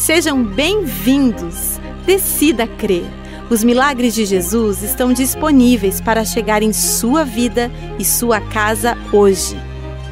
Sejam bem-vindos. Decida crer. Os milagres de Jesus estão disponíveis para chegar em sua vida e sua casa hoje.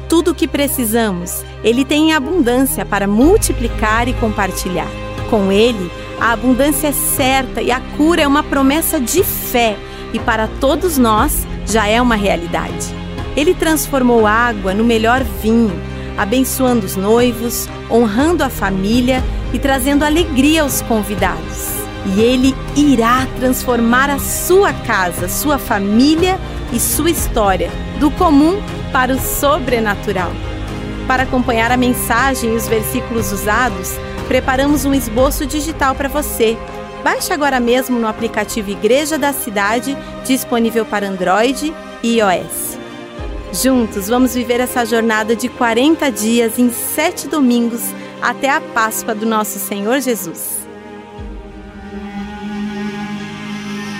Tudo o que precisamos, Ele tem em abundância para multiplicar e compartilhar. Com Ele, a abundância é certa e a cura é uma promessa de fé, e para todos nós já é uma realidade. Ele transformou água no melhor vinho, abençoando os noivos, honrando a família e trazendo alegria aos convidados. E Ele irá transformar a sua casa, sua família e sua história, do comum para o sobrenatural. Para acompanhar a mensagem e os versículos usados, preparamos um esboço digital para você. Baixe agora mesmo no aplicativo Igreja da Cidade, disponível para Android e iOS. Juntos vamos viver essa jornada de 40 dias em sete domingos até a Páscoa do nosso Senhor Jesus.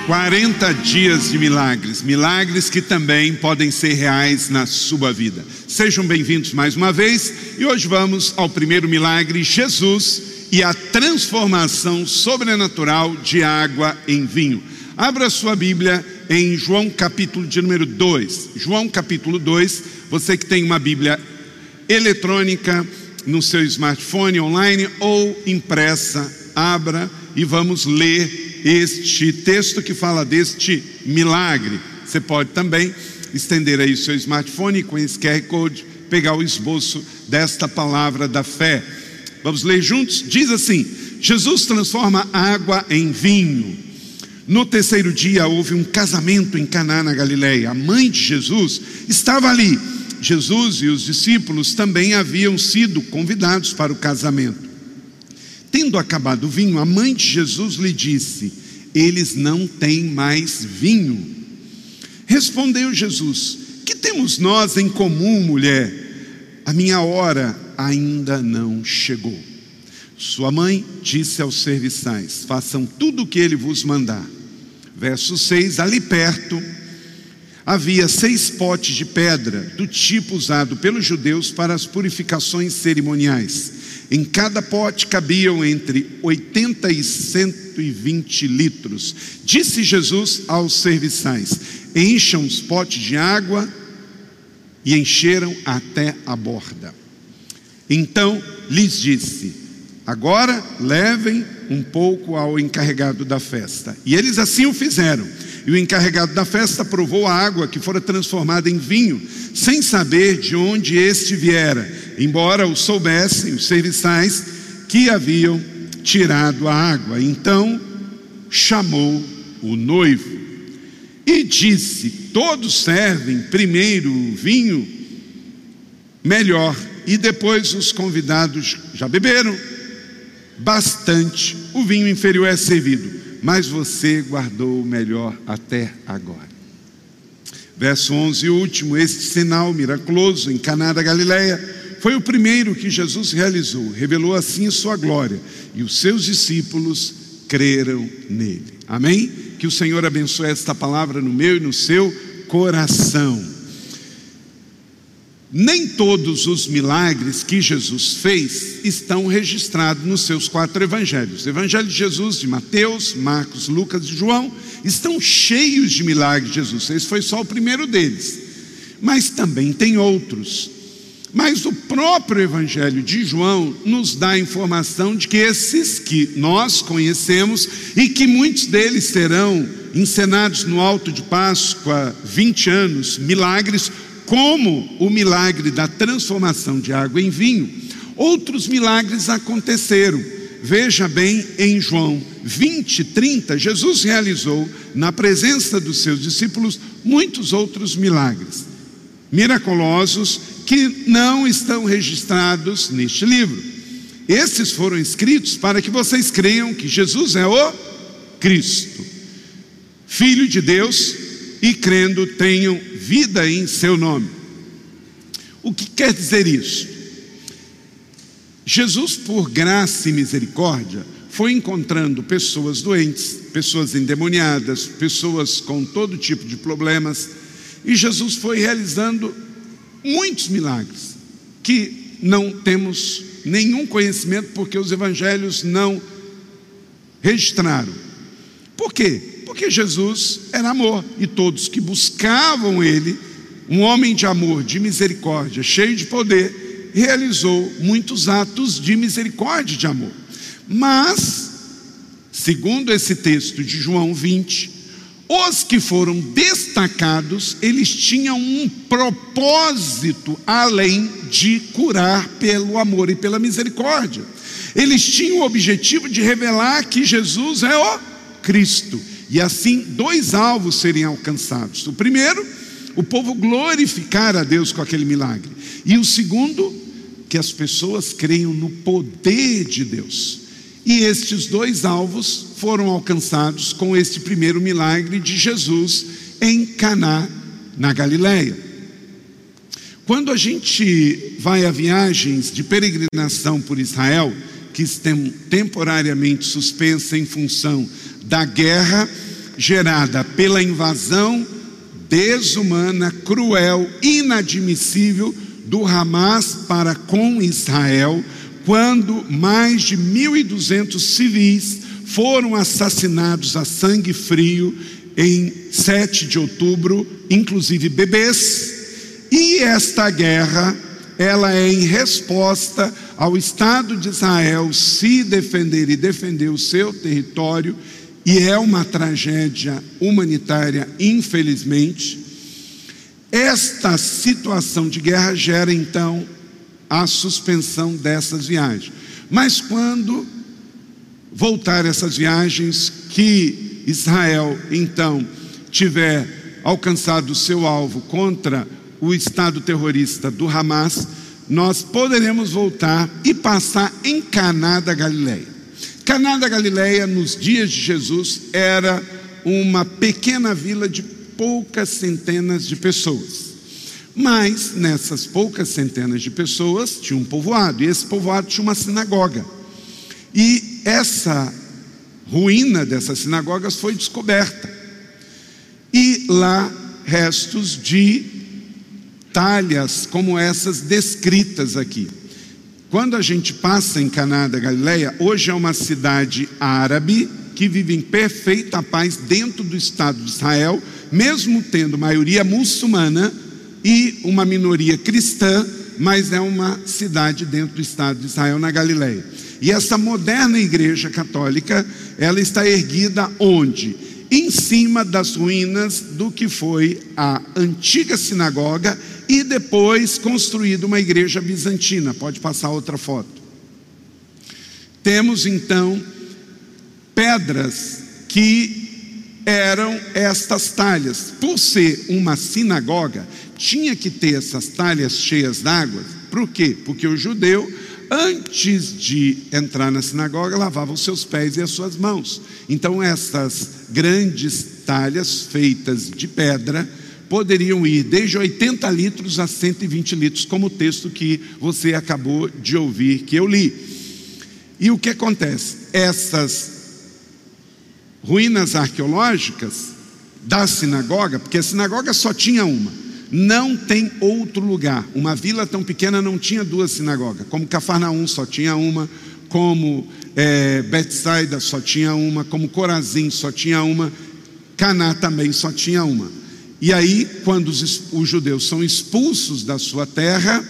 40 dias de milagres, milagres que também podem ser reais na sua vida. Sejam bem-vindos mais uma vez e hoje vamos ao primeiro milagre: Jesus e a transformação sobrenatural de água em vinho. Abra sua Bíblia em João capítulo de número 2. João capítulo 2, você que tem uma Bíblia eletrônica no seu smartphone online ou impressa, abra e vamos ler este texto que fala deste milagre. Você pode também estender aí o seu smartphone com esse QR Code, pegar o esboço desta palavra da fé. Vamos ler juntos? Diz assim: Jesus transforma água em vinho. No terceiro dia houve um casamento em Caná na Galileia. A mãe de Jesus estava ali. Jesus e os discípulos também haviam sido convidados para o casamento. Tendo acabado o vinho, a mãe de Jesus lhe disse: Eles não têm mais vinho. Respondeu Jesus: Que temos nós em comum, mulher? A minha hora ainda não chegou. Sua mãe disse aos serviçais: Façam tudo o que ele vos mandar. Verso 6: Ali perto havia seis potes de pedra, do tipo usado pelos judeus para as purificações cerimoniais. Em cada pote cabiam entre 80 e 120 litros. Disse Jesus aos serviçais: Encham os potes de água, e encheram até a borda. Então lhes disse: Agora levem um pouco ao encarregado da festa. E eles assim o fizeram. E o encarregado da festa provou a água que fora transformada em vinho, sem saber de onde este viera, embora o soubessem os serviçais que haviam tirado a água. Então chamou o noivo e disse: Todos servem primeiro o vinho melhor, e depois os convidados já beberam bastante, o vinho inferior é servido mas você guardou o melhor até agora. Verso 11, último, este sinal miraculoso em Caná da Galileia foi o primeiro que Jesus realizou, revelou assim sua glória, e os seus discípulos creram nele. Amém? Que o Senhor abençoe esta palavra no meu e no seu coração. Nem todos os milagres que Jesus fez estão registrados nos seus quatro evangelhos. O evangelho de Jesus, de Mateus, Marcos, Lucas e João, estão cheios de milagres de Jesus. Esse foi só o primeiro deles. Mas também tem outros. Mas o próprio evangelho de João nos dá a informação de que esses que nós conhecemos e que muitos deles serão encenados no alto de Páscoa, 20 anos, milagres, como o milagre da transformação de água em vinho, outros milagres aconteceram. Veja bem em João 20, 30, Jesus realizou na presença dos seus discípulos muitos outros milagres miraculosos que não estão registrados neste livro. Esses foram escritos para que vocês creiam que Jesus é o Cristo, Filho de Deus, e crendo tenham vida em seu nome. O que quer dizer isso? Jesus, por graça e misericórdia, foi encontrando pessoas doentes, pessoas endemoniadas, pessoas com todo tipo de problemas, e Jesus foi realizando muitos milagres que não temos nenhum conhecimento porque os evangelhos não registraram. Por quê? Porque Jesus era amor e todos que buscavam ele, um homem de amor, de misericórdia, cheio de poder, realizou muitos atos de misericórdia e de amor. Mas, segundo esse texto de João 20, os que foram destacados, eles tinham um propósito além de curar pelo amor e pela misericórdia. Eles tinham o objetivo de revelar que Jesus é o Cristo. E assim, dois alvos seriam alcançados. O primeiro, o povo glorificar a Deus com aquele milagre. E o segundo, que as pessoas creiam no poder de Deus. E estes dois alvos foram alcançados com este primeiro milagre de Jesus em Caná, na Galileia. Quando a gente vai a viagens de peregrinação por Israel, que estão temporariamente suspensas em função da guerra gerada pela invasão desumana, cruel, inadmissível do Hamas para com Israel, quando mais de 1.200 civis foram assassinados a sangue frio em 7 de outubro, inclusive bebês. E esta guerra, ela é em resposta ao Estado de Israel se defender e defender o seu território, e é uma tragédia humanitária, infelizmente. Esta situação de guerra gera então a suspensão dessas viagens. Mas quando voltar essas viagens, que Israel então tiver alcançado o seu alvo contra o Estado terrorista do Hamas, nós poderemos voltar e passar em Caná da Galileia. Caná da Galileia, nos dias de Jesus, era uma pequena vila de poucas centenas de pessoas. Mas nessas poucas centenas de pessoas tinha um povoado, e esse povoado tinha uma sinagoga. E essa ruína dessas sinagogas foi descoberta. E lá restos de talhas como essas descritas aqui. Quando a gente passa em Caná da Galileia, hoje é uma cidade árabe que vive em perfeita paz dentro do Estado de Israel, mesmo tendo maioria muçulmana e uma minoria cristã, mas é uma cidade dentro do estado de Israel, na Galileia. E essa moderna igreja católica, ela está erguida onde? Em cima das ruínas do que foi a antiga sinagoga e depois construída uma igreja bizantina. Pode passar outra foto. Temos então pedras que eram estas talhas. Por ser uma sinagoga, tinha que ter essas talhas cheias d'água. Por quê? Porque o judeu, antes de entrar na sinagoga, lavava os seus pés e as suas mãos. Então, essas grandes talhas feitas de pedra poderiam ir desde 80 litros a 120 litros, como o texto que você acabou de ouvir, que eu li. E o que acontece? Essas ruínas arqueológicas da sinagoga, porque a sinagoga só tinha uma não tem outro lugar. Uma vila tão pequena não tinha duas sinagogas. Como Cafarnaum só tinha uma, como é, Betsaida só tinha uma, como Corazim só tinha uma, Caná também só tinha uma. E aí, quando os, os judeus são expulsos da sua terra,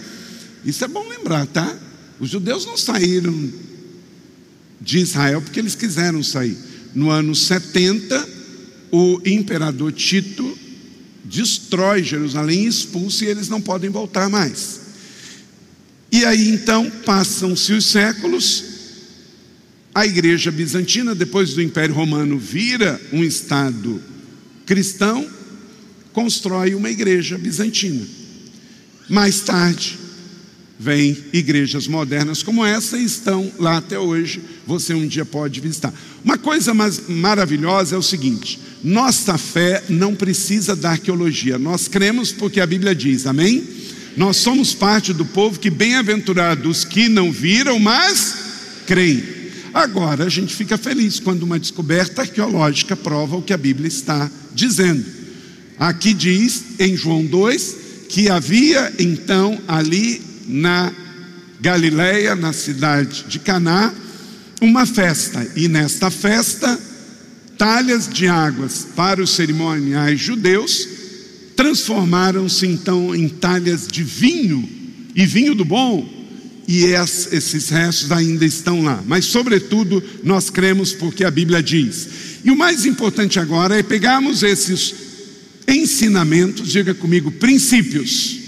isso é bom lembrar, tá? Os judeus não saíram de Israel porque eles quiseram sair. No ano 70, o imperador Tito destrói Jerusalém, expulsa e eles não podem voltar mais. E aí então passam-se os séculos, a igreja bizantina, depois do Império Romano, vira um Estado cristão, constrói uma igreja bizantina. Mais tarde, vem igrejas modernas como essa e estão lá até hoje. Você um dia pode visitar. Uma coisa mais maravilhosa é o seguinte: nossa fé não precisa da arqueologia, nós cremos porque a Bíblia diz, amém? Nós somos parte do povo que, bem-aventurados que não viram, mas creem. Agora, a gente fica feliz quando uma descoberta arqueológica prova o que a Bíblia está dizendo. Aqui diz, em João 2, que havia então ali na Galiléia, na cidade de Caná, uma festa, e nesta festa, talhas de águas para os cerimoniais judeus transformaram-se então em talhas de vinho, e vinho do bom, e esses restos ainda estão lá. Mas, sobretudo, nós cremos porque a Bíblia diz. E o mais importante agora é pegarmos esses ensinamentos, diga comigo, princípios,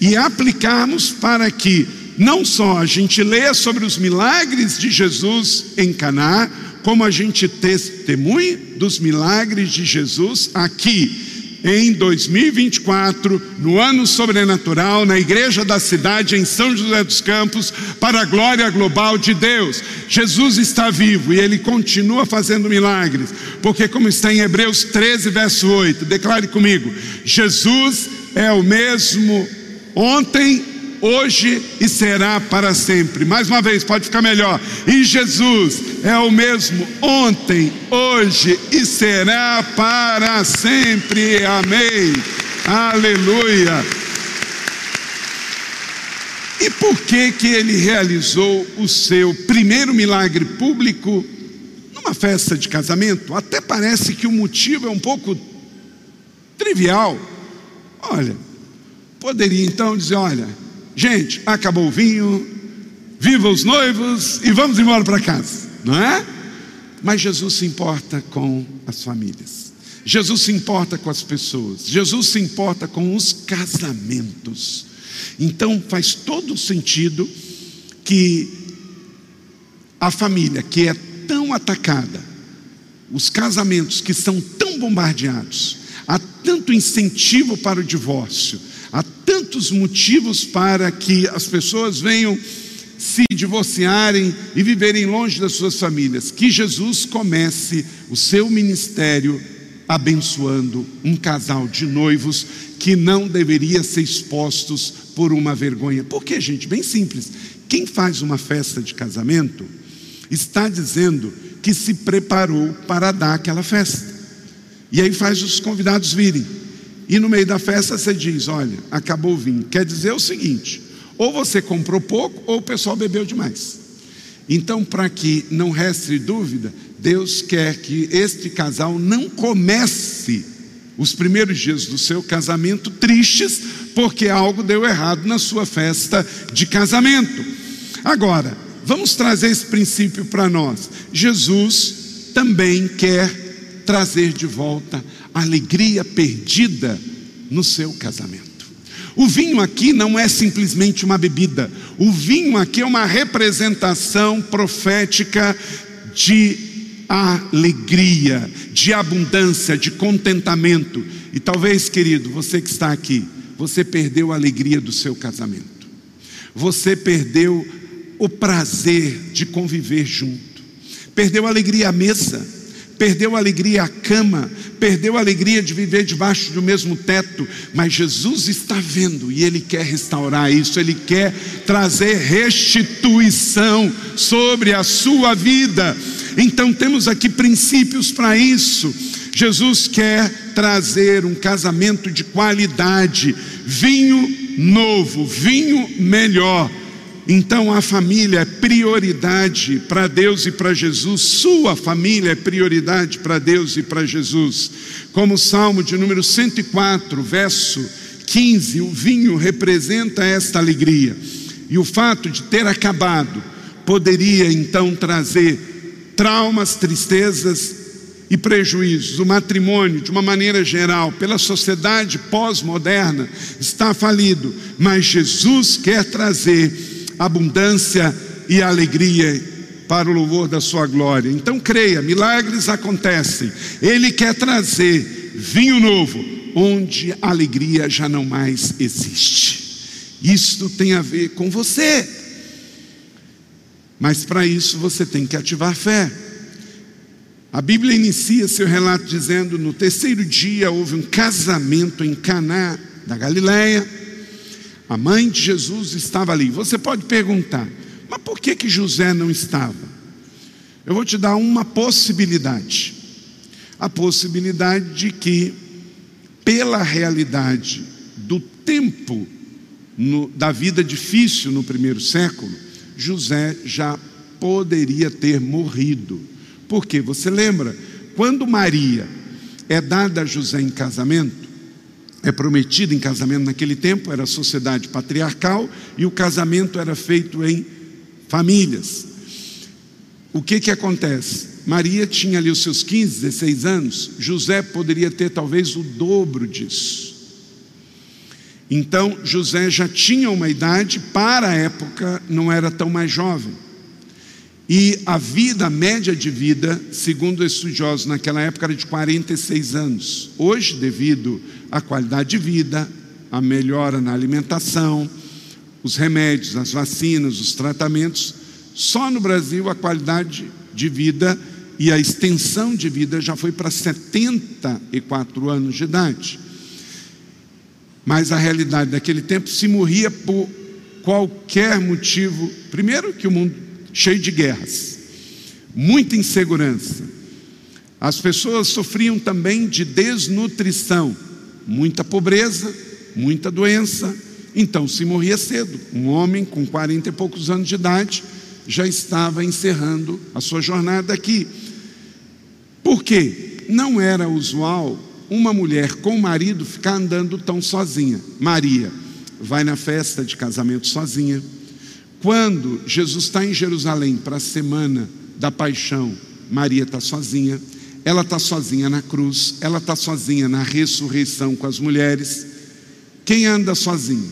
e aplicarmos para que não só a gente leia sobre os milagres de Jesus em Caná, como a gente testemunhe dos milagres de Jesus aqui em 2024, no ano sobrenatural, na igreja da cidade em São José dos Campos, para a glória global de Deus. Jesus está vivo e ele continua fazendo milagres, porque, como está em Hebreus 13, verso 8, declare comigo: Jesus é o mesmo ontem, hoje e será para sempre. Mais uma vez, pode ficar melhor. E Jesus é o mesmo ontem, hoje e será para sempre. Amém. Aleluia. E por que que ele realizou o seu primeiro milagre público numa festa de casamento? Até parece que o motivo é um pouco trivial. Olha, poderia então dizer, olha, Gente, acabou o vinho, viva os noivos e vamos embora para casa, não é? Mas Jesus se importa com as famílias, Jesus se importa com as pessoas, Jesus se importa com os casamentos. Então faz todo sentido que a família que é tão atacada, os casamentos que são tão bombardeados, há tanto incentivo para o divórcio, há tantos motivos para que as pessoas venham se divorciarem e viverem longe das suas famílias. Que Jesus comece o seu ministério abençoando um casal de noivos que não deveria ser expostos por uma vergonha. Por que, gente? Bem simples. Quem faz uma festa de casamento está dizendo que se preparou para dar aquela festa. E aí faz os convidados virem. E no meio da festa você diz: Olha, acabou o vinho. Quer dizer o seguinte: ou você comprou pouco, ou o pessoal bebeu demais. Então, para que não reste dúvida, Deus quer que este casal não comece os primeiros dias do seu casamento tristes, porque algo deu errado na sua festa de casamento. Agora, vamos trazer esse princípio para nós. Jesus também quer trazer de volta alegria perdida no seu casamento. O vinho aqui não é simplesmente uma bebida, o vinho aqui é uma representação profética de alegria, de abundância, de contentamento. E talvez, querido, você que está aqui, você perdeu a alegria do seu casamento, você perdeu o prazer de conviver junto, perdeu a alegria à mesa perdeu a alegria à cama, perdeu a alegria de viver debaixo do mesmo teto, mas Jesus está vendo e Ele quer restaurar isso, Ele quer trazer restituição sobre a sua vida. Então temos aqui princípios para isso. Jesus quer trazer um casamento de qualidade, vinho novo, vinho melhor então a família é prioridade para Deus e para Jesus, sua família é prioridade para Deus e para Jesus. Como o Salmo de número 104, verso 15, o vinho representa esta alegria. E o fato de ter acabado poderia então trazer traumas, tristezas e prejuízos. O matrimônio, de uma maneira geral, pela sociedade pós-moderna, está falido, mas Jesus quer trazer abundância e alegria para o louvor da sua glória. Então creia, milagres acontecem. Ele quer trazer vinho novo, onde a alegria já não mais existe. Isto tem a ver com você. Mas para isso você tem que ativar fé. A Bíblia inicia seu relato dizendo: no terceiro dia houve um casamento em Caná da Galileia a mãe de Jesus estava ali. Você pode perguntar, mas por que que José não estava? Eu vou te dar uma possibilidade. A possibilidade de que, pela realidade do tempo no, da vida difícil no primeiro século, José já poderia ter morrido. Por quê? Você lembra? Quando Maria é dada a José em casamento, é prometida em casamento naquele tempo, era sociedade patriarcal e o casamento era feito em famílias. O que que acontece? Maria tinha ali os seus 15, 16 anos, José poderia ter talvez o dobro disso. Então, José já tinha uma idade, para a época não era tão mais jovem. E a vida, a média de vida, segundo estudiosos naquela época, era de 46 anos. Hoje, devido à qualidade de vida, a melhora na alimentação, os remédios, as vacinas, os tratamentos, só no Brasil a qualidade de vida e a extensão de vida já foi para 74 anos de idade. Mas a realidade daquele tempo se morria por qualquer motivo. Primeiro, que o mundo cheio de guerras, muita insegurança. As pessoas sofriam também de desnutrição, muita pobreza, muita doença. Então se morria cedo. Um homem com 40 e poucos anos de idade já estava encerrando a sua jornada aqui. Por quê? Não era usual uma mulher com marido ficar andando tão sozinha. Maria vai na festa de casamento sozinha quando Jesus está em Jerusalém para a semana da paixão, Maria está sozinha, ela está sozinha na cruz, ela está sozinha na ressurreição com as mulheres. Quem anda sozinho?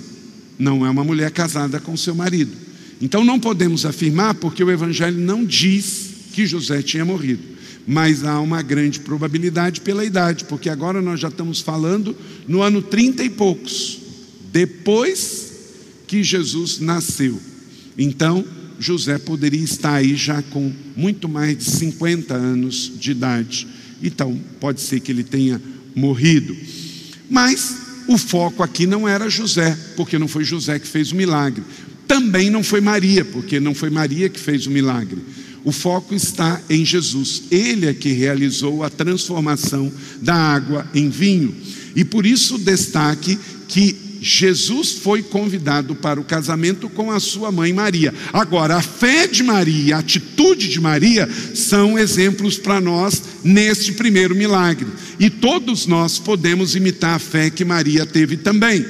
Não é uma mulher casada com seu marido. Então não podemos afirmar, porque o Evangelho não diz que José tinha morrido, mas há uma grande probabilidade pela idade, porque agora nós já estamos falando no ano 30 e poucos, depois que Jesus nasceu. Então, José poderia estar aí já com muito mais de 50 anos de idade. Então, pode ser que ele tenha morrido. Mas o foco aqui não era José, porque não foi José que fez o milagre. Também não foi Maria, porque não foi Maria que fez o milagre. O foco está em Jesus. Ele é que realizou a transformação da água em vinho. E por isso destaque que Jesus foi convidado para o casamento com a sua mãe Maria. Agora, a fé de Maria, a atitude de Maria são exemplos para nós neste primeiro milagre. E todos nós podemos imitar a fé que Maria teve também.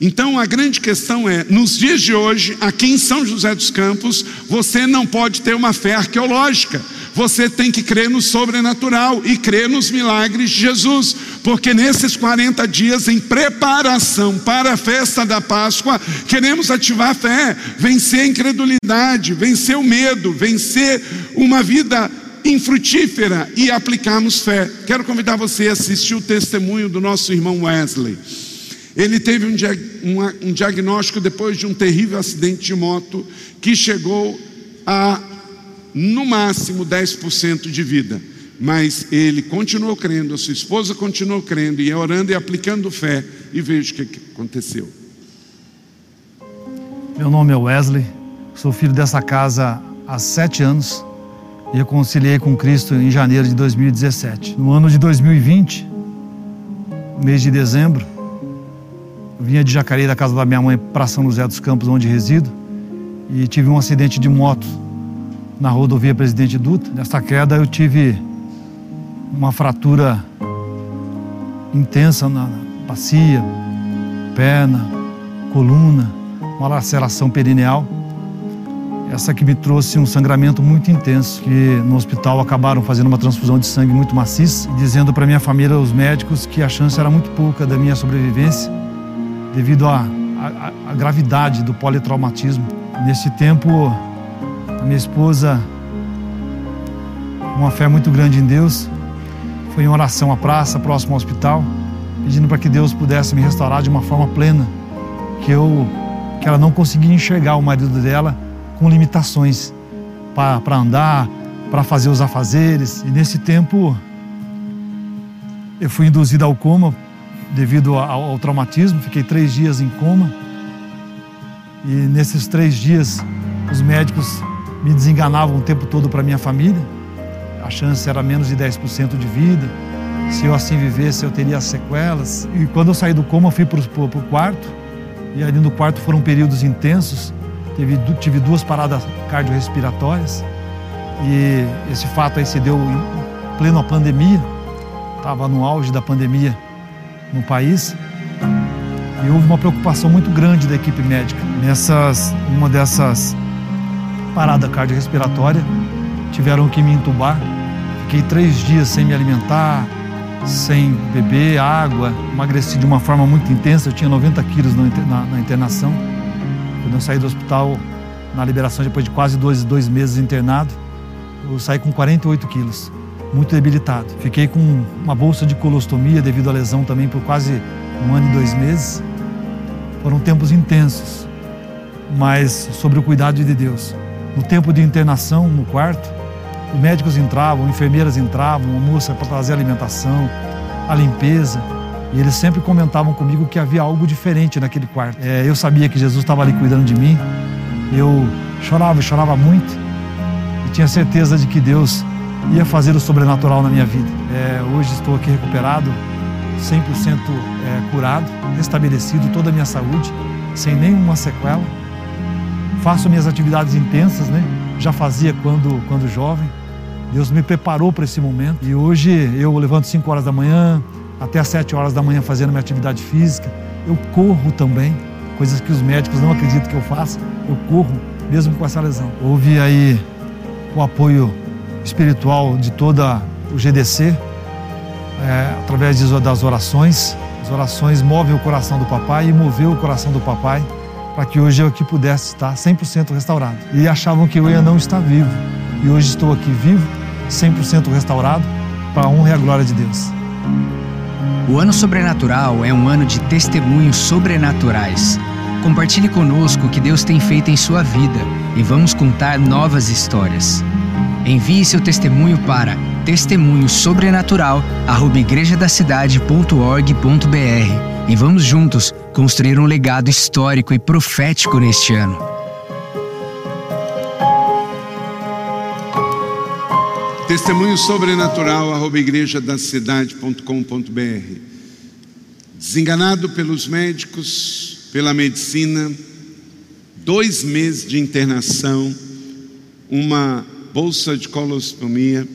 Então a grande questão é: nos dias de hoje, aqui em São José dos Campos, você não pode ter uma fé arqueológica, você tem que crer no sobrenatural e crer nos milagres de Jesus, porque nesses 40 dias, em preparação para a festa da Páscoa, queremos ativar a fé, vencer a incredulidade, vencer o medo, vencer uma vida infrutífera e aplicarmos fé. Quero convidar você a assistir o testemunho do nosso irmão Wesley. Ele teve um, dia, um, diagnóstico depois de um terrível acidente de moto que chegou a, no máximo, 10% de vida. Mas ele continuou crendo, a sua esposa continuou crendo, e orando e aplicando fé, e veja o que, que aconteceu. Meu nome é Wesley, sou filho dessa casa há sete anos e reconciliei com Cristo em janeiro de 2017. No ano de 2020, mês de dezembro, vinha de Jacareí, da casa da minha mãe, para São José dos Campos, onde resido, e tive um acidente de moto na rodovia Presidente Dutra. Nessa queda eu tive uma fratura intensa na bacia, perna, coluna, uma laceração perineal. Essa que me trouxe um sangramento muito intenso, que no hospital acabaram fazendo uma transfusão de sangue muito maciça, dizendo para minha família, os médicos, que a chance era muito pouca da minha sobrevivência devido à, à, à gravidade do politraumatismo. Nesse tempo, a minha esposa, uma fé muito grande em Deus, em oração à praça, próximo ao hospital, pedindo para que Deus pudesse me restaurar de uma forma plena, que eu que ela não conseguia enxergar o marido dela com limitações para andar, para fazer os afazeres. E nesse tempo eu fui induzido ao coma devido ao, ao traumatismo, fiquei três dias em coma. E nesses três dias, os médicos me desenganavam o tempo todo para minha família. A chance era menos de 10% de vida. Se eu assim vivesse, eu teria sequelas. E quando eu saí do coma, eu fui para o quarto E ali no quarto foram períodos intensos. Teve, tive duas paradas cardiorrespiratórias. E esse fato aí se deu em plena pandemia. Estava no auge da pandemia no país. E houve uma preocupação muito grande da equipe médica. Nessas, uma dessas paradas cardiorrespiratórias, tiveram que me entubar. Fiquei três dias sem me alimentar, sem beber água, emagreci de uma forma muito intensa. Eu tinha 90 quilos na, na internação. Quando eu saí do hospital, na liberação, depois de quase dois, dois meses internado, eu saí com 48 quilos, muito debilitado. Fiquei com uma bolsa de colostomia devido à lesão também por quase um ano e dois meses. Foram tempos intensos, mas sobre o cuidado de Deus. No tempo de internação, no quarto, médicos entravam, enfermeiras entravam, uma moça para trazer a alimentação, a limpeza. E eles sempre comentavam comigo que havia algo diferente naquele quarto. É, eu sabia que Jesus estava ali cuidando de mim. Eu chorava, chorava muito. E tinha certeza de que Deus ia fazer o sobrenatural na minha vida. É, hoje estou aqui recuperado, 100% é, curado, restabelecido toda a minha saúde, sem nenhuma sequela. Faço minhas atividades intensas, né? Já fazia quando, quando jovem. Deus me preparou para esse momento. E hoje eu levanto 5 horas da manhã, até às 7 horas da manhã fazendo minha atividade física. Eu corro também, coisas que os médicos não acreditam que eu faça. Eu corro, mesmo com essa lesão. Houve aí o apoio espiritual de toda o GDC, é, através das orações. As orações movem o coração do papai e moveu o coração do papai para que hoje eu aqui pudesse estar 100% restaurado. E achavam que eu ia não estar vivo. E hoje estou aqui vivo, 100% restaurado, para a honra e a glória de Deus. O ano sobrenatural é um ano de testemunhos sobrenaturais. Compartilhe conosco o que Deus tem feito em sua vida e vamos contar novas histórias. Envie seu testemunho para testemunhosobrenatural@igrejadacidade.org.br e vamos juntos construir um legado histórico e profético neste ano. Testemunho sobrenatural, arroba. Desenganado pelos médicos, pela medicina, dois meses de internação, uma bolsa de colostomia,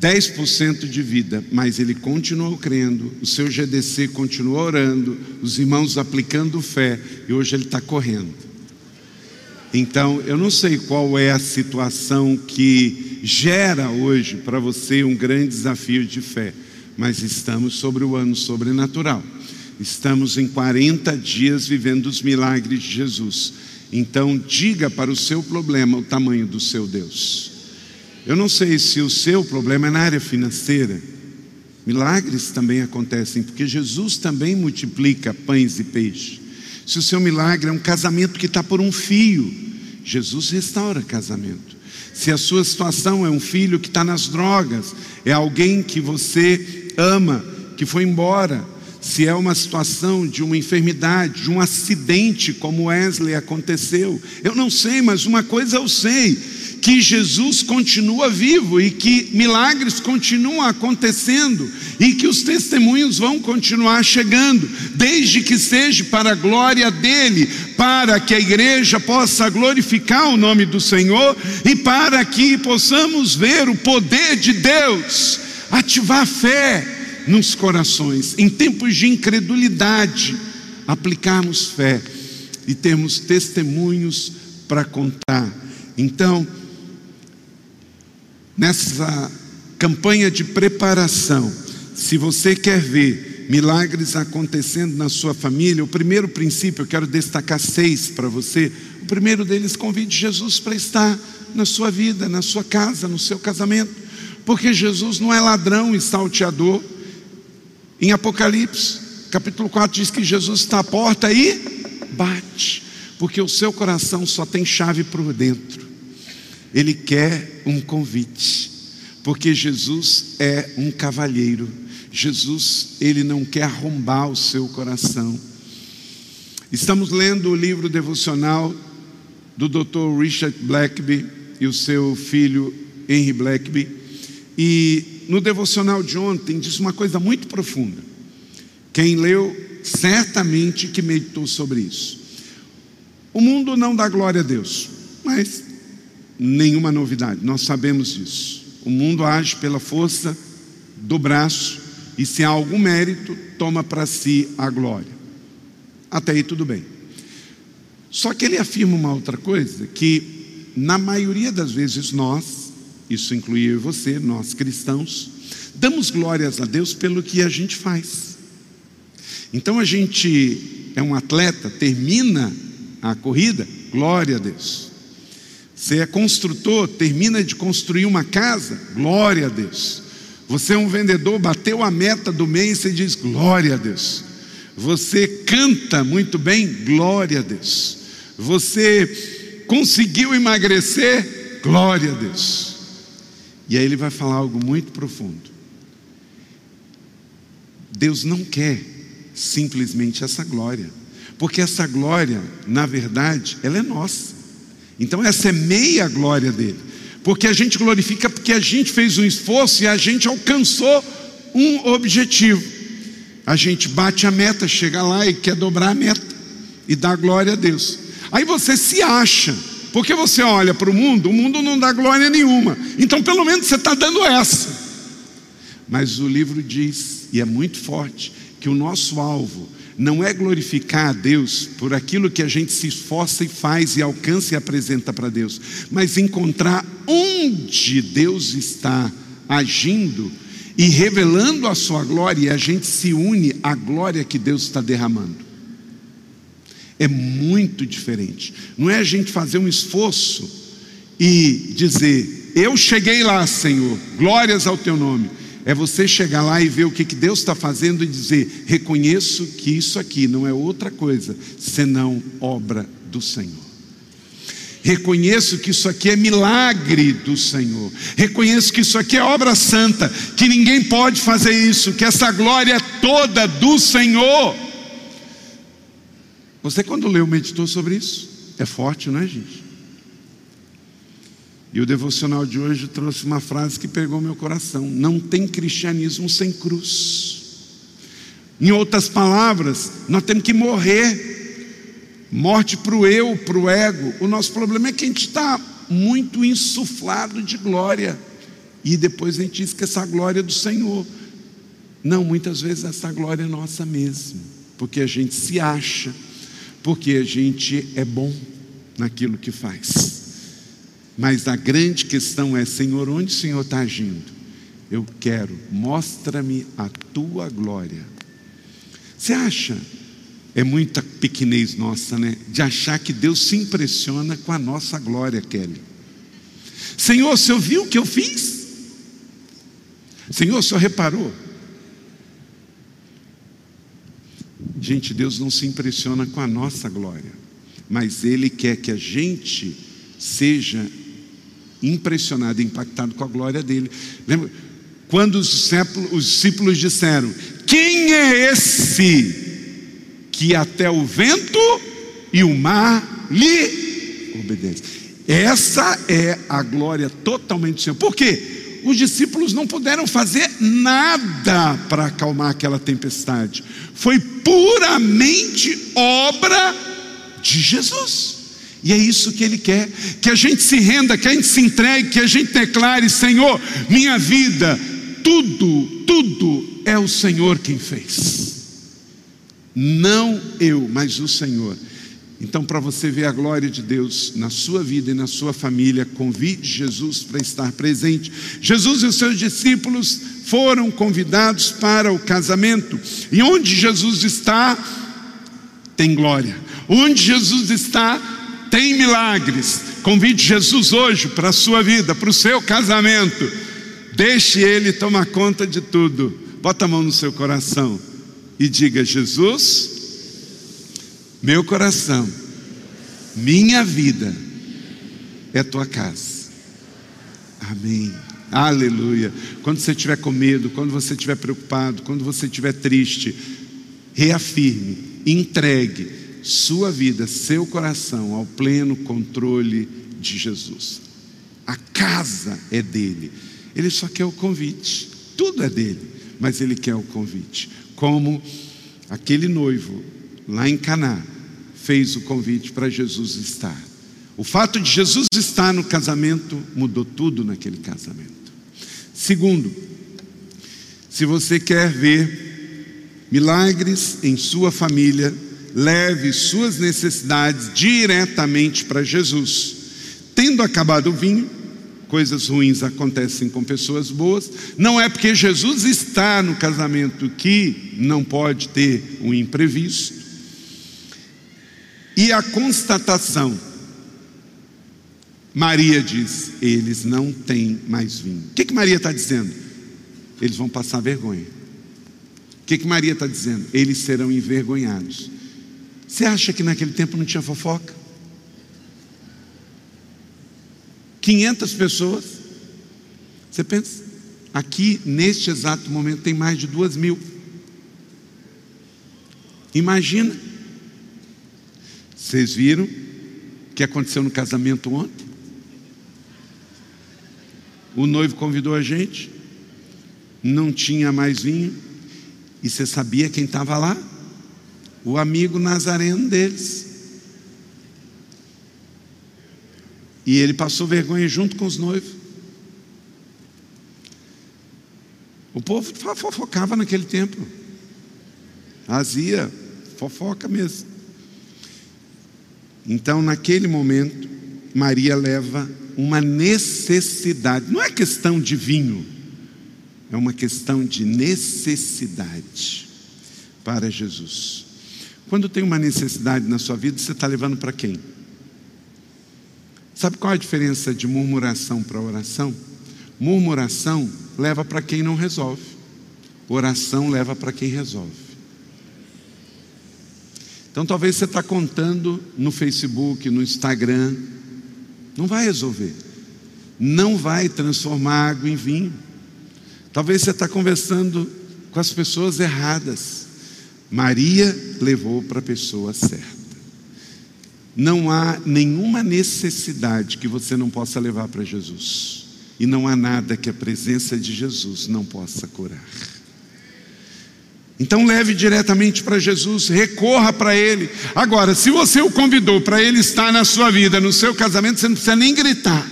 10% de vida, mas ele continuou crendo, o seu GDC continuou orando, os irmãos aplicando fé, e hoje ele está correndo. Então, eu não sei qual é a situação que gera hoje para você um grande desafio de fé, mas estamos sobre o ano sobrenatural. Estamos em 40 dias vivendo os milagres de Jesus. Então, diga para o seu problema o tamanho do seu Deus. Eu não sei se o seu problema é na área financeira. Milagres também acontecem, porque Jesus também multiplica pães e peixes. Se o seu milagre é um casamento que está por um fio, Jesus restaura casamento. Se a sua situação é um filho que está nas drogas, é alguém que você ama, que foi embora, se é uma situação de uma enfermidade, de um acidente, como Wesley aconteceu, eu não sei, mas uma coisa eu sei: que Jesus continua vivo e que milagres continuam acontecendo e que os testemunhos vão continuar chegando, desde que seja para a glória dele, para que a igreja possa glorificar o nome do Senhor e para que possamos ver o poder de Deus ativar fé nos corações, em tempos de incredulidade, aplicarmos fé e termos testemunhos para contar. Então, nessa campanha de preparação, se você quer ver milagres acontecendo na sua família, o primeiro princípio, eu quero destacar seis para você. O primeiro deles, convide Jesus para estar na sua vida, na sua casa, no seu casamento, porque Jesus não é ladrão e salteador. Em Apocalipse, capítulo 4, diz que Jesus está à porta e bate, porque o seu coração só tem chave por dentro. Ele quer um convite, porque Jesus é um cavalheiro. Jesus, ele não quer arrombar o seu coração. Estamos lendo o livro devocional do Dr. Richard Blackby e o seu filho Henry Blackby. E no devocional de ontem diz uma coisa muito profunda. Quem leu certamente que meditou sobre isso. O mundo não dá glória a Deus, mas nenhuma novidade, nós sabemos disso. O mundo age pela força do braço e, se há algum mérito, toma para si a glória. Até aí tudo bem. Só que ele afirma uma outra coisa: que na maioria das vezes nós, isso inclui eu e você, nós cristãos, damos glórias a Deus pelo que a gente faz. Então a gente é um atleta, termina a corrida, glória a Deus. Você é construtor, termina de construir uma casa, glória a Deus. Você é um vendedor, bateu a meta do mês e diz glória a Deus. Você canta muito bem, glória a Deus. Você conseguiu emagrecer, glória a Deus. E aí ele vai falar algo muito profundo. Deus não quer simplesmente essa glória, porque essa glória, na verdade, ela é nossa. Então essa é meia glória dele, porque a gente glorifica porque a gente fez um esforço e a gente alcançou um objetivo. A gente bate a meta, chega lá e quer dobrar a meta e dá glória a Deus. Aí você se acha, porque você olha para o mundo, o mundo não dá glória nenhuma. Então pelo menos você está dando essa. Mas o livro diz, e é muito forte, que o nosso alvo não é glorificar a Deus por aquilo que a gente se esforça e faz e alcança e apresenta para Deus, mas encontrar onde Deus está agindo e revelando a sua glória, e a gente se une à glória que Deus está derramando. É muito diferente. Não é a gente fazer um esforço e dizer: Eu cheguei lá, Senhor, glórias ao teu nome. É você chegar lá e ver o que, que Deus está fazendo e dizer: reconheço que isso aqui não é outra coisa senão obra do Senhor. Reconheço que isso aqui é milagre do Senhor. Reconheço que isso aqui é obra santa, que ninguém pode fazer isso, que essa glória é toda do Senhor. Você, quando leu, meditou sobre isso? É forte, não é, gente? E o devocional de hoje trouxe uma frase que pegou meu coração: não tem cristianismo sem cruz. Em outras palavras, nós temos que morrer. Morte para o eu, para o ego. O nosso problema é que a gente está muito insuflado de glória. E depois a gente que essa glória é do Senhor. Não, muitas vezes essa glória é nossa mesmo. Porque a gente se acha. Porque a gente é bom naquilo que faz. Mas a grande questão é: Senhor, onde o Senhor está agindo? Eu quero, mostra-me a tua glória. Você acha? É muita pequenez nossa, né? De achar que Deus se impressiona com a nossa glória, Kelly. Senhor, o senhor viu o que eu fiz? Senhor, o senhor reparou? Gente, Deus não se impressiona com a nossa glória, mas Ele quer que a gente seja impressionado, impactado com a glória dele. Lembra? Quando os discípulos, os discípulos disseram: Quem é esse que até o vento e o mar lhe obedecem? Essa é a glória totalmente do Senhor. Por quê? Os discípulos não puderam fazer nada para acalmar aquela tempestade. Foi puramente obra de Jesus. E é isso que Ele quer: que a gente se renda, que a gente se entregue, que a gente declare: Senhor, minha vida, tudo, tudo é o Senhor quem fez. Não eu, mas o Senhor. Então, para você ver a glória de Deus na sua vida e na sua família, convide Jesus para estar presente. Jesus e os seus discípulos foram convidados para o casamento, e onde Jesus está, tem glória. Onde Jesus está, tem milagres. Convide Jesus hoje para a sua vida, para o seu casamento. Deixe Ele tomar conta de tudo. Bota a mão no seu coração e diga: Jesus, meu coração, minha vida é tua casa. Amém. Aleluia. Quando você estiver com medo, quando você estiver preocupado, quando você estiver triste, reafirme, entregue sua vida, seu coração ao pleno controle de Jesus. A casa é dele. Ele só quer o convite. Tudo é dele, mas ele quer o convite. Como aquele noivo, lá em Caná, fez o convite para Jesus estar. O fato de Jesus estar no casamento mudou tudo naquele casamento. Segundo, se você quer ver milagres em sua família, leve suas necessidades diretamente para Jesus. Tendo acabado o vinho, coisas ruins acontecem com pessoas boas. Não é porque Jesus está no casamento que não pode ter um imprevisto. E a constatação: Maria diz, eles não têm mais vinho. O que, que Maria está dizendo? Eles vão passar vergonha. O que, que Maria está dizendo? Eles serão envergonhados. Você acha que naquele tempo não tinha fofoca? 500 pessoas. Você pensa, aqui neste exato momento tem mais de duas mil. Imagina. Vocês viram o que aconteceu no casamento ontem? O noivo convidou a gente, não tinha mais vinho, e você sabia quem estava lá? O amigo nazareno deles. E ele passou vergonha junto com os noivos. O povo fofocava naquele tempo. Fazia fofoca mesmo. Então, naquele momento, Maria leva uma necessidade. Não é questão de vinho, é uma questão de necessidade para Jesus. Quando tem uma necessidade na sua vida, você está levando para quem? Sabe qual é a diferença de murmuração para oração? Murmuração leva para quem não resolve, oração leva para quem resolve. Então talvez você está contando no Facebook, no Instagram, não vai resolver, não vai transformar água em vinho. Talvez você está conversando com as pessoas erradas. Maria levou para a pessoa certa. Não há nenhuma necessidade que você não possa levar para Jesus. E não há nada que a presença de Jesus não possa curar. Então leve diretamente para Jesus, recorra para Ele. Agora, se você o convidou para Ele estar na sua vida, no seu casamento, você não precisa nem gritar.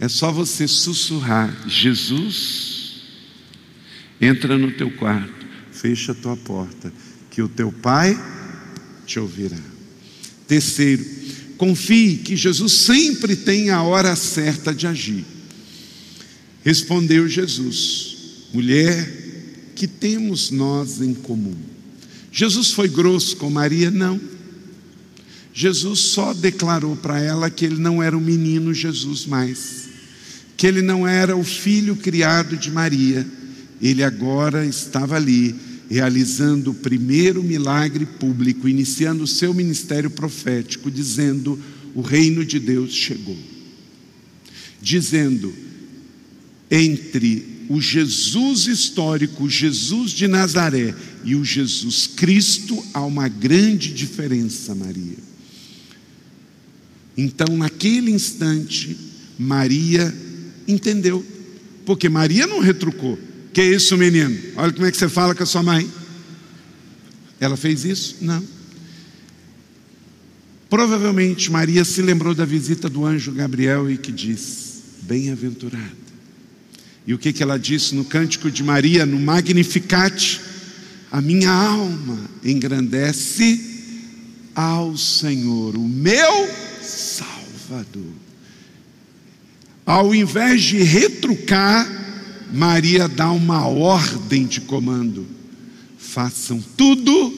É só você sussurrar: Jesus, entra no teu quarto fecha a tua porta, que o teu Pai te ouvirá. Terceiro, confie que Jesus sempre tem a hora certa de agir. Respondeu Jesus, mulher, que temos nós em comum? Jesus foi grosso com Maria? Não. Jesus só declarou para ela que ele não era o menino Jesus mais, que ele não era o filho criado de Maria, ele agora estava ali realizando o primeiro milagre público, iniciando o seu ministério profético, dizendo: O reino de Deus chegou. Dizendo: entre o Jesus histórico, o Jesus de Nazaré e o Jesus Cristo, há uma grande diferença, Maria. Então, naquele instante, Maria entendeu, porque Maria não retrucou. Que isso, menino? Olha como é que você fala com a sua mãe. Ela fez isso? Não. Provavelmente Maria se lembrou da visita do anjo Gabriel e que diz: Bem-aventurada. E o que, que ela disse no cântico de Maria, no Magnificat? A minha alma engrandece ao Senhor, o meu Salvador. Ao invés de retrucar, Maria dá uma ordem de comando: façam tudo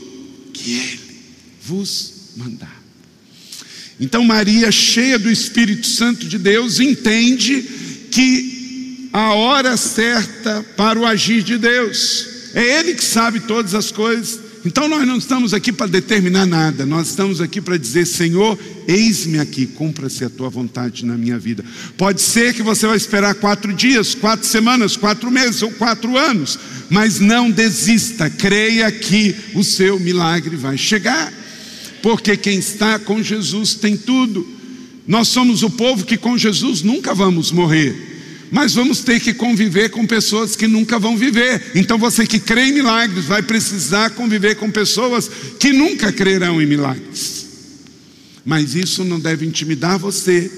que Ele vos mandar. Então, Maria, cheia do Espírito Santo de Deus, entende que a hora certa para o agir de Deus, é Ele que sabe todas as coisas, então nós não estamos aqui para determinar nada, nós estamos aqui para dizer: Senhor, eis-me aqui, cumpra-se a tua vontade na minha vida. Pode ser que você vai esperar quatro dias, quatro semanas, quatro meses ou quatro anos, mas não desista, creia que o seu milagre vai chegar, porque quem está com Jesus tem tudo. Nós somos o povo que com Jesus nunca vamos morrer, mas vamos ter que conviver com pessoas que nunca vão viver. Então você que crê em milagres vai precisar conviver com pessoas que nunca crerão em milagres. Mas isso não deve intimidar você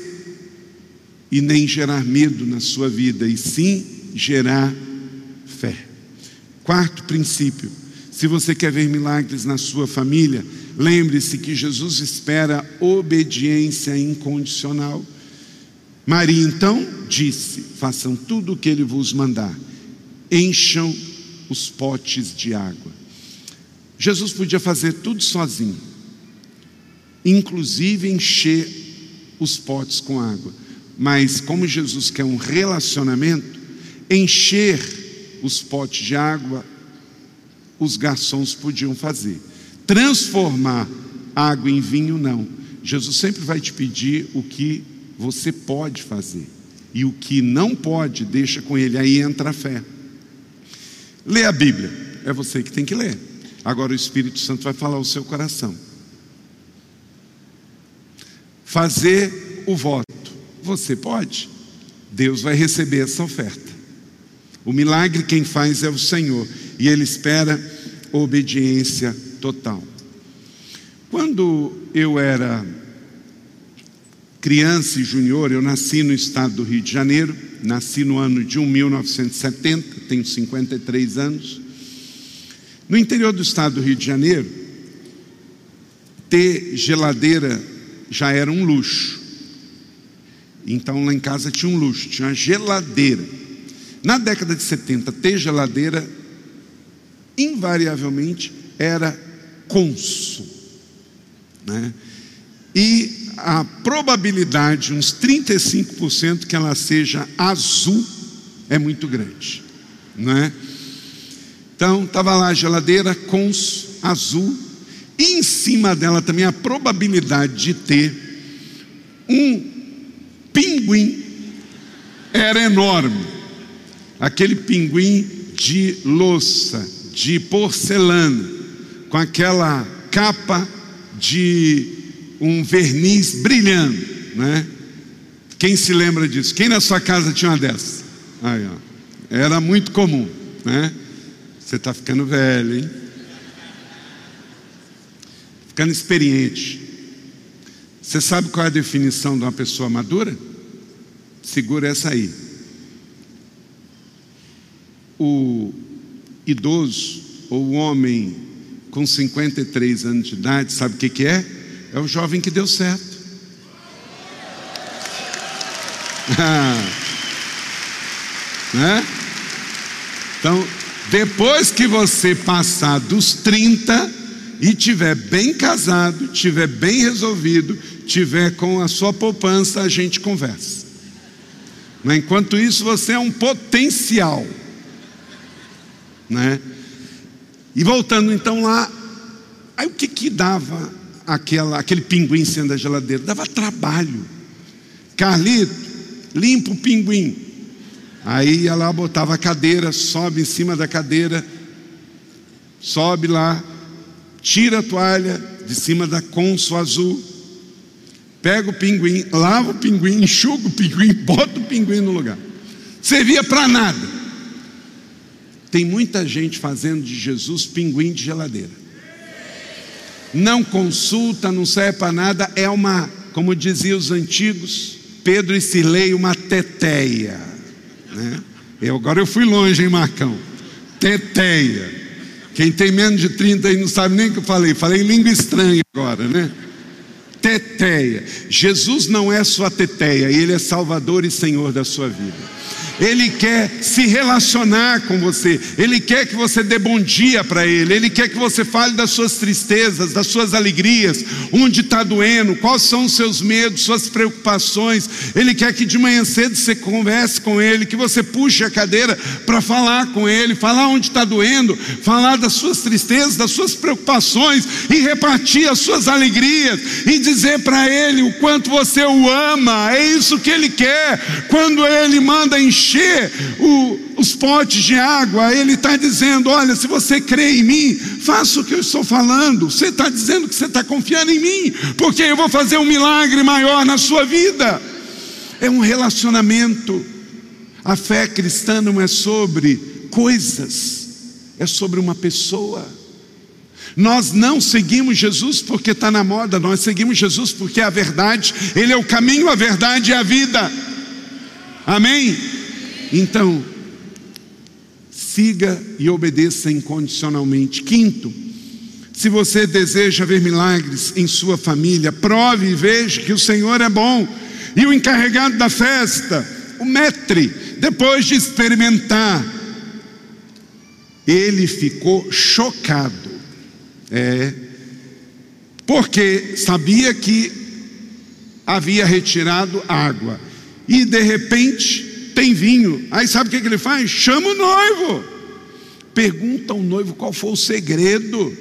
e nem gerar medo na sua vida, e sim gerar fé. Quarto princípio: se você quer ver milagres na sua família, lembre-se que Jesus espera obediência incondicional. Maria então disse: Façam tudo o que ele vos mandar, encham os potes de água. Jesus podia fazer tudo sozinho, inclusive encher os potes com água, mas como Jesus quer um relacionamento, encher os potes de água, os garçons podiam fazer. Transformar água em vinho, não. Jesus sempre vai te pedir o que você pode fazer. E o que não pode, deixa com ele. Aí entra a fé. Lê a Bíblia. É você que tem que ler. Agora o Espírito Santo vai falar o seu coração. Fazer o voto. Você pode. Deus vai receber essa oferta. O milagre quem faz é o Senhor. E Ele espera obediência total. Quando eu era criança e junior, eu nasci no estado do Rio de Janeiro, nasci no ano de 1970, tenho 53 anos. No interior do estado do Rio de Janeiro, ter geladeira já era um luxo. Então lá em casa tinha um luxo, tinha uma geladeira. Na década de 70, ter geladeira invariavelmente era cônsul. Né? E a probabilidade, uns 35%, que ela seja azul é muito grande, não é? Então, estava lá a geladeira com azul, e em cima dela também a probabilidade de ter um pinguim era enorme. Aquele pinguim de louça, de porcelana, com aquela capa de um verniz brilhando, né? Quem se lembra disso? Quem na sua casa tinha uma dessas? Aí, ó. Era muito comum, né? Você está ficando velho, hein? Ficando experiente. Você sabe qual é a definição de uma pessoa madura? Segura essa aí. O idoso ou o homem com 53 anos de idade, sabe o que, que é? É o jovem que deu certo. né? Então, depois que você passar dos 30 e tiver bem casado, tiver bem resolvido, tiver com a sua poupança, a gente conversa. Mas enquanto isso, você é um potencial. Né? E voltando então lá, aí o que que dava aquela, aquele pinguim sendo da geladeira. Dava trabalho. Carlito, limpa o pinguim. Aí ia lá, botava a cadeira, sobe em cima da cadeira, sobe lá, tira a toalha de cima da conso azul, pega o pinguim, lava o pinguim, enxuga o pinguim, bota o pinguim no lugar. Servia para nada. Tem muita gente fazendo de Jesus pinguim de geladeira não consulta, não serve para nada, é uma, como diziam os antigos, Pedro e Silei, uma teteia. Né? Eu, agora eu fui longe, hein, Marcão? Teteia. Quem tem menos de 30 aí não sabe nem o que eu falei, falei língua estranha agora, né? Teteia. Jesus não é sua teteia, ele é Salvador e Senhor da sua vida. Ele quer se relacionar com você, Ele quer que você dê bom dia para Ele, Ele quer que você fale das suas tristezas, das suas alegrias, onde está doendo, quais são os seus medos, suas preocupações. Ele quer que de manhã cedo você converse com Ele, que você puxe a cadeira para falar com Ele, falar onde está doendo, falar das suas tristezas, das suas preocupações e repartir as suas alegrias e dizer para Ele o quanto você o ama. É isso que Ele quer. Quando Ele manda encher encher o, os potes de água, ele está dizendo: Olha, se você crê em mim, faça o que eu estou falando. Você está dizendo que você está confiando em mim, porque eu vou fazer um milagre maior na sua vida. É um relacionamento. A fé cristã não é sobre coisas, é sobre uma pessoa. Nós não seguimos Jesus porque está na moda, nós seguimos Jesus porque é a verdade, Ele é o caminho, a verdade e a vida. Amém? Então, siga e obedeça incondicionalmente. Quinto, se você deseja ver milagres em sua família, prove e veja que o Senhor é bom. E o encarregado da festa, o metre, depois de experimentar, ele ficou chocado. É, porque sabia que havia retirado água. E de repente tem vinho. Aí sabe o que, ele faz? Chama o noivo. Pergunta ao noivo qual foi o segredo.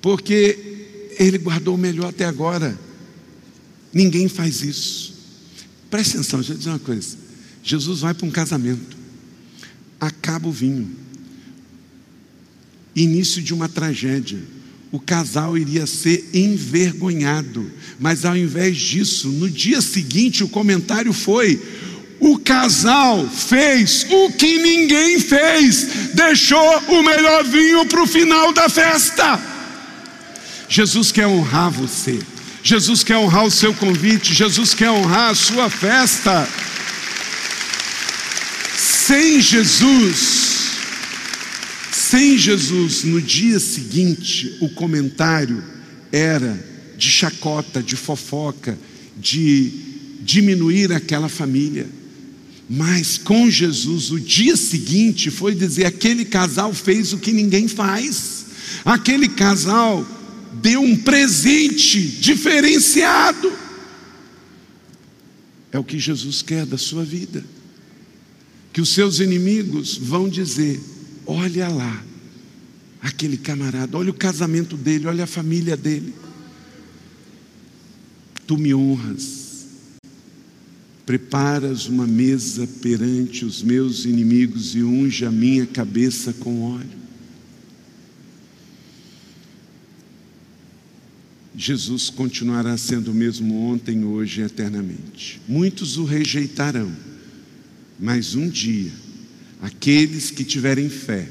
Porque ele guardou o melhor até agora. Ninguém faz isso. Presta atenção, deixa eu dizer uma coisa. Jesus vai para um casamento, acaba o vinho, início de uma tragédia. O casal iria ser envergonhado, mas ao invés disso, no dia seguinte, o comentário foi: o casal fez o que ninguém fez, deixou o melhor vinho para o final da festa. Jesus quer honrar você, Jesus quer honrar o seu convite, Jesus quer honrar a sua festa. Sem Jesus, sem Jesus, no dia seguinte, o comentário era de chacota, de fofoca, de diminuir aquela família. Mas com Jesus, o dia seguinte foi dizer: aquele casal fez o que ninguém faz, aquele casal deu um presente diferenciado. É o que Jesus quer da sua vida que os seus inimigos vão dizer: olha lá, aquele camarada, olha o casamento dele, olha a família dele. Tu me honras, preparas uma mesa perante os meus inimigos e unge a minha cabeça com óleo. Jesus continuará sendo o mesmo ontem, hoje e eternamente. Muitos o rejeitarão mas um dia, aqueles que tiverem fé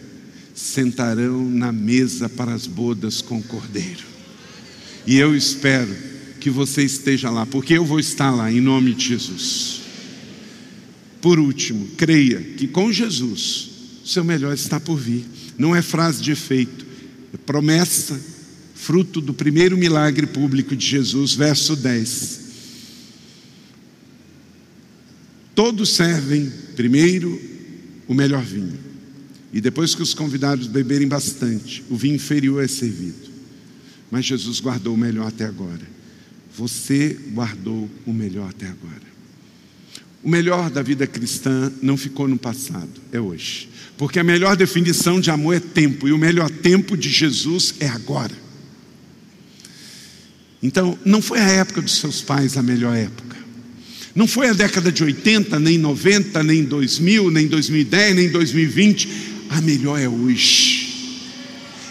sentarão na mesa para as bodas com o Cordeiro. E eu espero que você esteja lá, porque eu vou estar lá em nome de Jesus. Por último, creia que com Jesus, seu melhor está por vir. Não é frase de efeito, é promessa, fruto do primeiro milagre público de Jesus, verso 10. Todos servem primeiro o melhor vinho, e depois que os convidados beberem bastante, o vinho inferior é servido. Mas Jesus guardou o melhor até agora. Você guardou o melhor até agora. O melhor da vida cristã não ficou no passado, é hoje. Porque a melhor definição de amor é tempo, e o melhor tempo de Jesus é agora. Então, não foi a época dos seus pais a melhor época. Não foi a década de 80, nem 90, nem 2000, nem 2010, nem 2020. A melhor é hoje.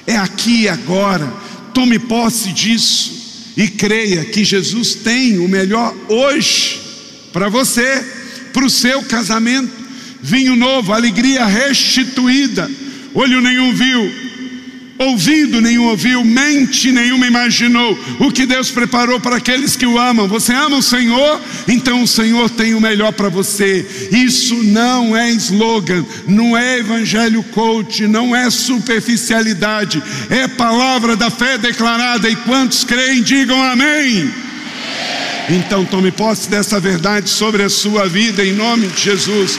É aqui e agora. Tome posse disso e creia que Jesus tem o melhor hoje para você, para o seu casamento. Vinho novo, alegria restituída. Olho nenhum viu, ouvido nenhum ouviu, mente nenhuma imaginou o que Deus preparou para aqueles que o amam. Você ama o Senhor? Então o Senhor tem o melhor para você. Isso não é slogan, não é evangelho coach, não é superficialidade, é palavra da fé declarada. E quantos creem, digam amém. Então tome posse dessa verdade sobre a sua vida em nome de Jesus.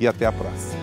e até a próxima.